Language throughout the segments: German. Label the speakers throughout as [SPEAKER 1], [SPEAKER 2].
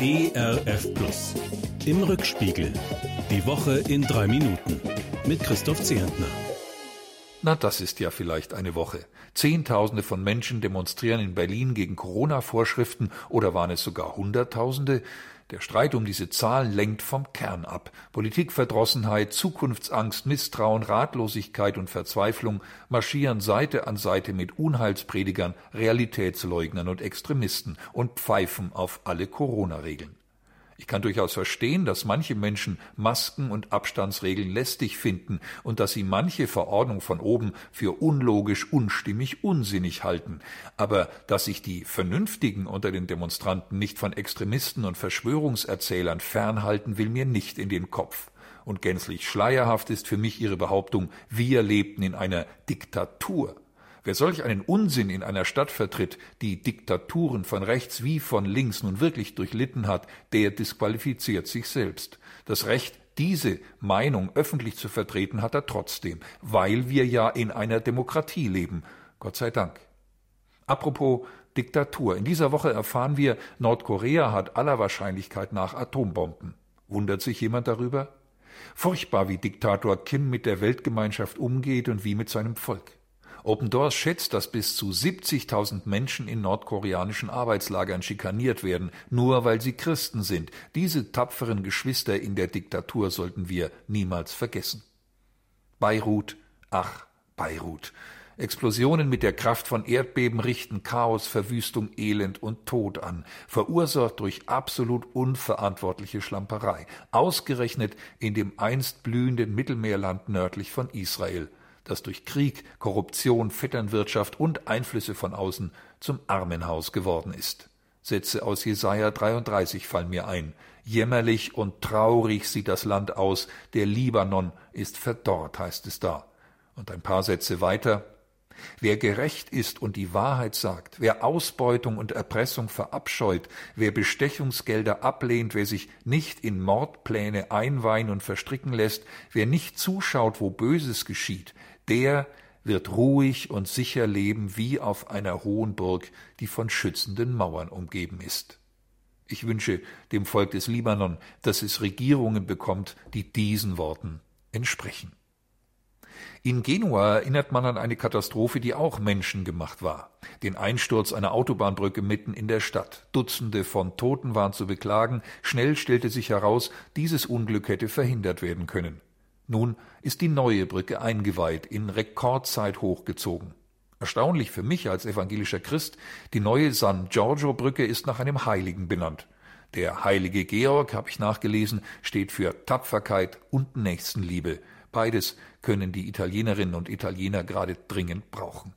[SPEAKER 1] ERF Plus. Im Rückspiegel. Die Woche in drei Minuten. Mit Christoph Zehentner.
[SPEAKER 2] Na, das ist ja vielleicht eine Woche. Zehntausende von Menschen demonstrieren in Berlin gegen Corona-Vorschriften oder waren es sogar Hunderttausende? Der Streit um diese Zahlen lenkt vom Kern ab. Politikverdrossenheit, Zukunftsangst, Misstrauen, Ratlosigkeit und Verzweiflung marschieren Seite an Seite mit Unheilspredigern, Realitätsleugnern und Extremisten und pfeifen auf alle Corona-Regeln. Ich kann durchaus verstehen, dass manche Menschen Masken und Abstandsregeln lästig finden und dass sie manche Verordnung von oben für unlogisch, unstimmig, unsinnig halten. Aber dass sich die Vernünftigen unter den Demonstranten nicht von Extremisten und Verschwörungserzählern fernhalten, will mir nicht in den Kopf. Und gänzlich schleierhaft ist für mich ihre Behauptung, wir lebten in einer Diktatur. Wer solch einen Unsinn in einer Stadt vertritt, die Diktaturen von rechts wie von links nun wirklich durchlitten hat, der disqualifiziert sich selbst. Das Recht, diese Meinung öffentlich zu vertreten, hat er trotzdem, weil wir ja in einer Demokratie leben. Gott sei Dank. Apropos Diktatur. In dieser Woche erfahren wir, Nordkorea hat aller Wahrscheinlichkeit nach Atombomben. Wundert sich jemand darüber? Furchtbar, wie Diktator Kim mit der Weltgemeinschaft umgeht und wie mit seinem Volk. Open Doors schätzt, dass bis zu 70.000 Menschen in nordkoreanischen Arbeitslagern schikaniert werden, nur weil sie Christen sind. Diese tapferen Geschwister in der Diktatur sollten wir niemals vergessen. Beirut, ach, Beirut. Explosionen mit der Kraft von Erdbeben richten Chaos, Verwüstung, Elend und Tod an, verursacht durch absolut unverantwortliche Schlamperei, ausgerechnet in dem einst blühenden Mittelmeerland nördlich von Israel das durch Krieg, Korruption, Vetternwirtschaft und Einflüsse von außen zum Armenhaus geworden ist. Sätze aus Jesaja 33 fallen mir ein. Jämmerlich und traurig sieht das Land aus, der Libanon ist verdorrt, heißt es da. Und ein paar Sätze weiter. Wer gerecht ist und die Wahrheit sagt, wer Ausbeutung und Erpressung verabscheut, wer Bestechungsgelder ablehnt, wer sich nicht in Mordpläne einweihen und verstricken lässt, wer nicht zuschaut, wo Böses geschieht, der wird ruhig und sicher leben wie auf einer hohen Burg, die von schützenden Mauern umgeben ist. Ich wünsche dem Volk des Libanon, dass es Regierungen bekommt, die diesen Worten entsprechen. In Genua erinnert man an eine Katastrophe, die auch menschengemacht war. Den Einsturz einer Autobahnbrücke mitten in der Stadt. Dutzende von Toten waren zu beklagen. Schnell stellte sich heraus, dieses Unglück hätte verhindert werden können. Nun ist die neue Brücke eingeweiht, in Rekordzeit hochgezogen. Erstaunlich für mich als evangelischer Christ, die neue San Giorgio Brücke ist nach einem Heiligen benannt. Der heilige Georg, habe ich nachgelesen, steht für Tapferkeit und Nächstenliebe. Beides können die Italienerinnen und Italiener gerade dringend brauchen.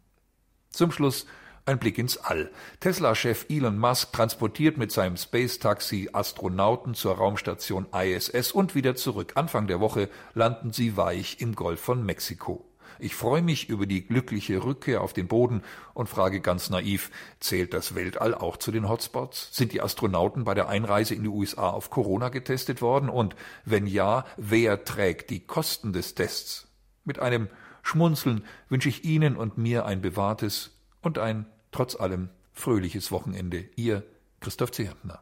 [SPEAKER 2] Zum Schluss ein Blick ins All. Tesla-Chef Elon Musk transportiert mit seinem Space-Taxi Astronauten zur Raumstation ISS und wieder zurück. Anfang der Woche landen sie weich im Golf von Mexiko. Ich freue mich über die glückliche Rückkehr auf den Boden und frage ganz naiv, zählt das Weltall auch zu den Hotspots? Sind die Astronauten bei der Einreise in die USA auf Corona getestet worden? Und wenn ja, wer trägt die Kosten des Tests? Mit einem Schmunzeln wünsche ich Ihnen und mir ein bewahrtes und ein trotz allem fröhliches Wochenende. Ihr Christoph Zehentner.